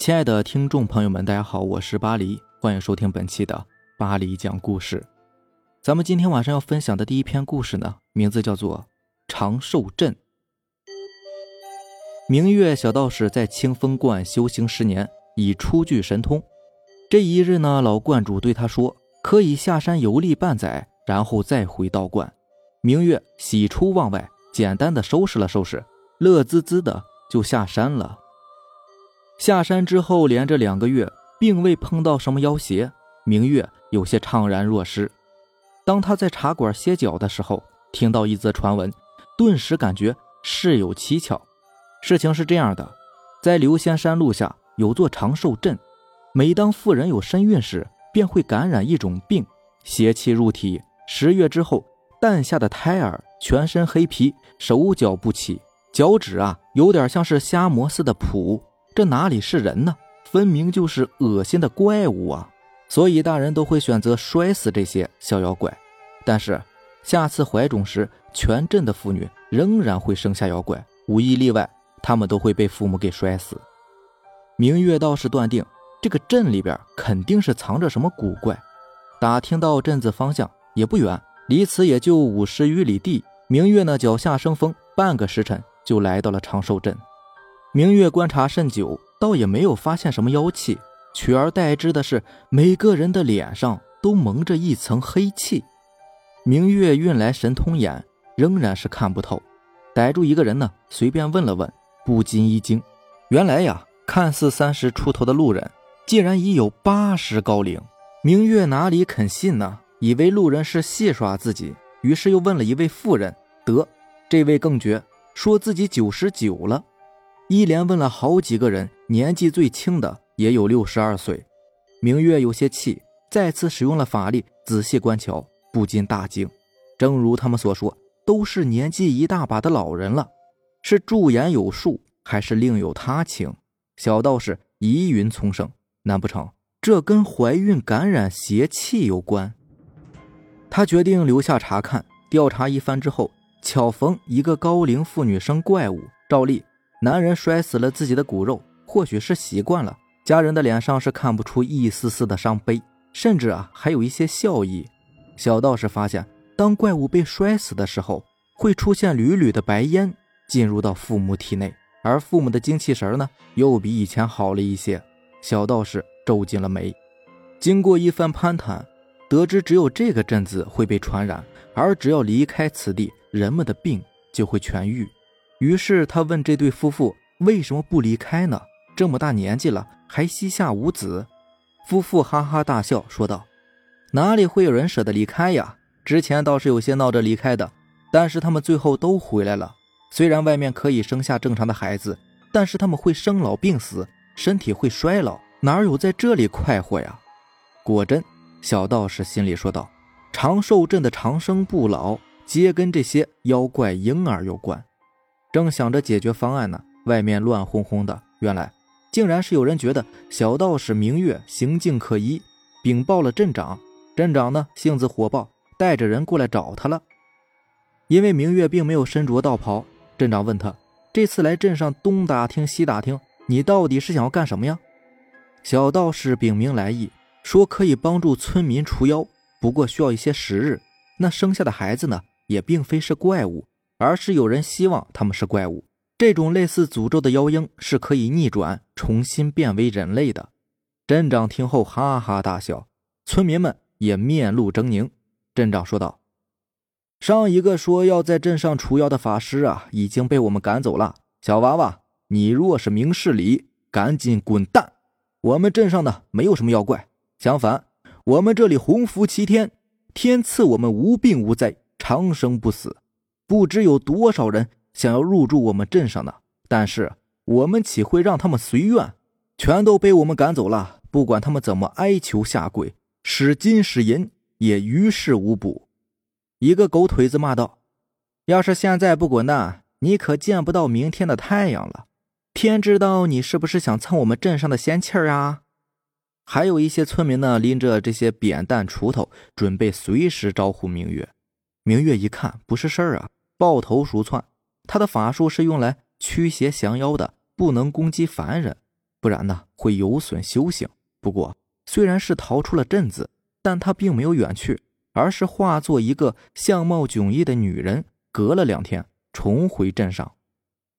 亲爱的听众朋友们，大家好，我是巴黎，欢迎收听本期的巴黎讲故事。咱们今天晚上要分享的第一篇故事呢，名字叫做《长寿镇》。明月小道士在清风观修行十年，已初具神通。这一日呢，老观主对他说：“可以下山游历半载，然后再回道观。”明月喜出望外，简单的收拾了收拾，乐滋滋的就下山了。下山之后，连着两个月，并未碰到什么妖邪。明月有些怅然若失。当他在茶馆歇脚的时候，听到一则传闻，顿时感觉事有蹊跷。事情是这样的，在流仙山路下有座长寿镇，每当妇人有身孕时，便会感染一种病，邪气入体。十月之后，诞下的胎儿全身黑皮，手脚不起，脚趾啊有点像是虾蟆似的蹼。这哪里是人呢？分明就是恶心的怪物啊！所以大人都会选择摔死这些小妖怪。但是下次怀种时，全镇的妇女仍然会生下妖怪，无一例外，他们都会被父母给摔死。明月倒是断定，这个镇里边肯定是藏着什么古怪。打听到镇子方向也不远，离此也就五十余里地。明月呢，脚下生风，半个时辰就来到了长寿镇。明月观察甚久，倒也没有发现什么妖气，取而代之的是每个人的脸上都蒙着一层黑气。明月运来神通眼，仍然是看不透。逮住一个人呢，随便问了问，不禁一惊，原来呀，看似三十出头的路人，竟然已有八十高龄。明月哪里肯信呢？以为路人是戏耍自己，于是又问了一位妇人，得，这位更绝，说自己九十九了。一连问了好几个人，年纪最轻的也有六十二岁。明月有些气，再次使用了法力，仔细观瞧，不禁大惊。正如他们所说，都是年纪一大把的老人了，是驻颜有术，还是另有他情？小道士疑云丛生，难不成这跟怀孕感染邪气有关？他决定留下查看，调查一番之后，巧逢一个高龄妇女生怪物，照例。男人摔死了自己的骨肉，或许是习惯了。家人的脸上是看不出一丝丝的伤悲，甚至啊还有一些笑意。小道士发现，当怪物被摔死的时候，会出现缕缕的白烟进入到父母体内，而父母的精气神呢又比以前好了一些。小道士皱紧了眉，经过一番攀谈，得知只有这个镇子会被传染，而只要离开此地，人们的病就会痊愈。于是他问这对夫妇为什么不离开呢？这么大年纪了，还膝下无子。夫妇哈哈大笑，说道：“哪里会有人舍得离开呀？之前倒是有些闹着离开的，但是他们最后都回来了。虽然外面可以生下正常的孩子，但是他们会生老病死，身体会衰老，哪有在这里快活呀？”果真，小道士心里说道：“长寿镇的长生不老，皆跟这些妖怪婴儿有关。”正想着解决方案呢，外面乱哄哄的。原来竟然是有人觉得小道士明月行径可疑，禀报了镇长。镇长呢性子火爆，带着人过来找他了。因为明月并没有身着道袍，镇长问他：“这次来镇上东打听西打听，你到底是想要干什么呀？”小道士禀明来意，说可以帮助村民除妖，不过需要一些时日。那生下的孩子呢，也并非是怪物。而是有人希望他们是怪物，这种类似诅咒的妖婴是可以逆转，重新变为人类的。镇长听后哈哈大笑，村民们也面露狰狞。镇长说道：“上一个说要在镇上除妖的法师啊，已经被我们赶走了。小娃娃，你若是明事理，赶紧滚蛋！我们镇上呢，没有什么妖怪，相反，我们这里洪福齐天，天赐我们无病无灾，长生不死。”不知有多少人想要入住我们镇上呢？但是我们岂会让他们随愿？全都被我们赶走了。不管他们怎么哀求下跪，使金使银，也于事无补。一个狗腿子骂道：“要是现在不滚蛋，你可见不到明天的太阳了。天知道你是不是想蹭我们镇上的仙气儿啊？”还有一些村民呢，拎着这些扁担、锄头，准备随时招呼明月。明月一看，不是事儿啊。抱头鼠窜，他的法术是用来驱邪降妖的，不能攻击凡人。不然呢会有损修行。不过虽然是逃出了镇子，但他并没有远去，而是化作一个相貌迥异的女人，隔了两天重回镇上。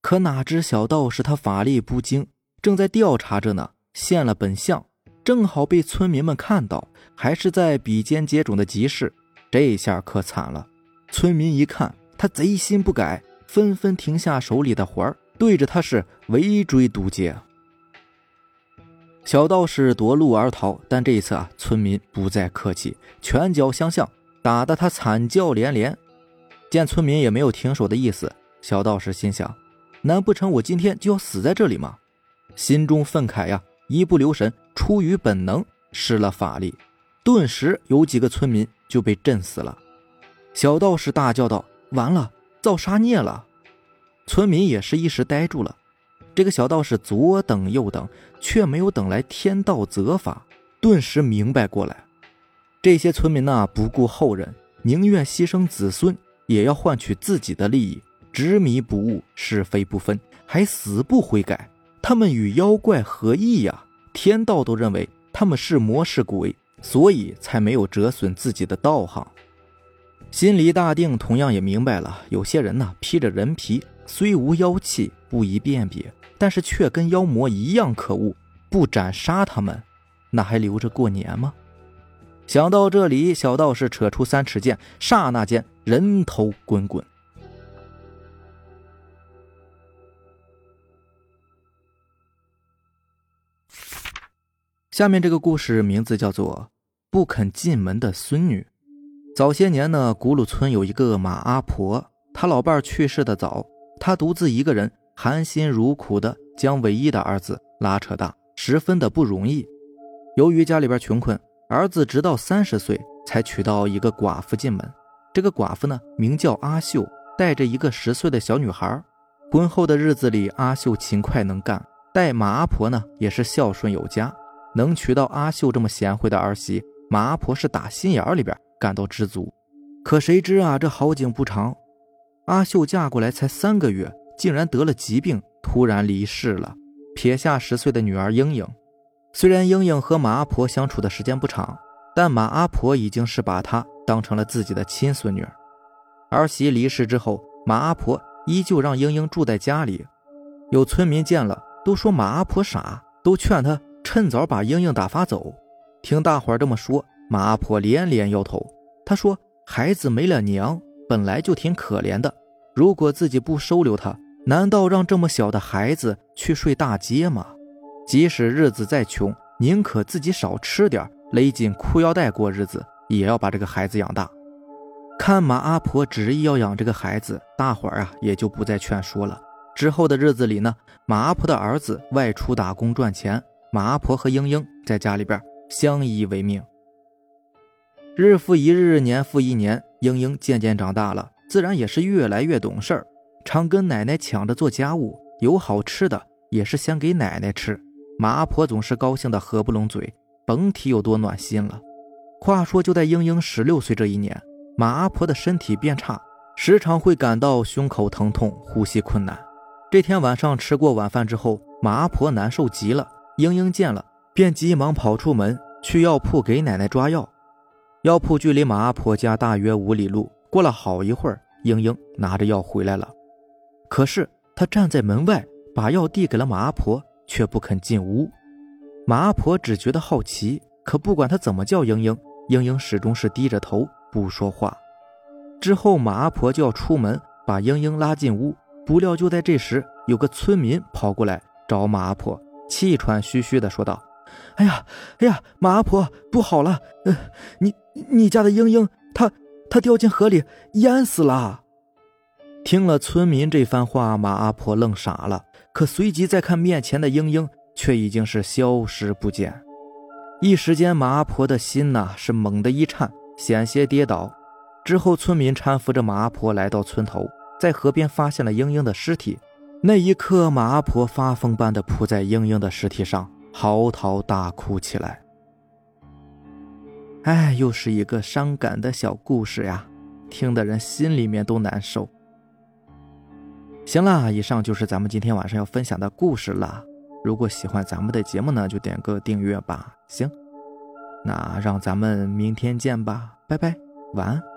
可哪知小道士他法力不精，正在调查着呢，现了本相，正好被村民们看到，还是在比肩接踵的集市。这下可惨了，村民一看他贼心不改，纷纷停下手里的活儿，对着他是围追堵截。小道士夺路而逃，但这一次啊，村民不再客气，拳脚相向，打得他惨叫连连。见村民也没有停手的意思，小道士心想。难不成我今天就要死在这里吗？心中愤慨呀，一不留神，出于本能施了法力，顿时有几个村民就被震死了。小道士大叫道：“完了，造杀孽了！”村民也是一时呆住了。这个小道士左等右等，却没有等来天道责罚，顿时明白过来，这些村民呐，不顾后人，宁愿牺牲子孙，也要换取自己的利益。执迷不悟，是非不分，还死不悔改。他们与妖怪何异呀？天道都认为他们是魔是鬼，所以才没有折损自己的道行。心里大定，同样也明白了，有些人呢，披着人皮，虽无妖气，不宜辨别，但是却跟妖魔一样可恶。不斩杀他们，那还留着过年吗？想到这里，小道士扯出三尺剑，刹那间人头滚滚。下面这个故事名字叫做《不肯进门的孙女》。早些年呢，古鲁村有一个马阿婆，她老伴去世的早，她独自一个人含辛茹苦的将唯一的儿子拉扯大，十分的不容易。由于家里边穷困，儿子直到三十岁才娶到一个寡妇进门。这个寡妇呢，名叫阿秀，带着一个十岁的小女孩。婚后的日子里，阿秀勤快能干，待马阿婆呢也是孝顺有加。能娶到阿秀这么贤惠的儿媳，马阿婆是打心眼里边感到知足。可谁知啊，这好景不长，阿秀嫁过来才三个月，竟然得了疾病，突然离世了，撇下十岁的女儿英英。虽然英英和马阿婆相处的时间不长，但马阿婆已经是把她当成了自己的亲孙女儿。儿媳离世之后，马阿婆依旧让英英住在家里。有村民见了，都说马阿婆傻，都劝她。趁早把英英打发走。听大伙这么说，马阿婆连连摇头。她说：“孩子没了娘，本来就挺可怜的。如果自己不收留他，难道让这么小的孩子去睡大街吗？即使日子再穷，宁可自己少吃点，勒紧裤腰带过日子，也要把这个孩子养大。”看马阿婆执意要养这个孩子，大伙儿啊也就不再劝说了。之后的日子里呢，马阿婆的儿子外出打工赚钱。马阿婆和英英在家里边相依为命。日复一日，年复一年，英英渐渐长大了，自然也是越来越懂事儿，常跟奶奶抢着做家务，有好吃的也是先给奶奶吃。马阿婆总是高兴的合不拢嘴，甭提有多暖心了。话说，就在英英十六岁这一年，马阿婆的身体变差，时常会感到胸口疼痛、呼吸困难。这天晚上吃过晚饭之后，马阿婆难受极了。英英见了，便急忙跑出门去药铺给奶奶抓药。药铺距离马阿婆家大约五里路。过了好一会儿，英英拿着药回来了。可是她站在门外，把药递给了马阿婆，却不肯进屋。马阿婆只觉得好奇，可不管她怎么叫英英，英英始终是低着头不说话。之后，马阿婆就要出门把英英拉进屋，不料就在这时，有个村民跑过来找马阿婆。气喘吁吁地说道：“哎呀，哎呀，马阿婆，不好了！呃，你你家的英英，她她掉进河里淹死了。”听了村民这番话，马阿婆愣傻了。可随即再看面前的英英，却已经是消失不见。一时间，马阿婆的心呐是猛地一颤，险些跌倒。之后，村民搀扶着马阿婆来到村头，在河边发现了英英的尸体。那一刻，马阿婆发疯般的扑在英英的尸体上，嚎啕大哭起来。哎，又是一个伤感的小故事呀，听的人心里面都难受。行了，以上就是咱们今天晚上要分享的故事了。如果喜欢咱们的节目呢，就点个订阅吧。行，那让咱们明天见吧，拜拜，晚安。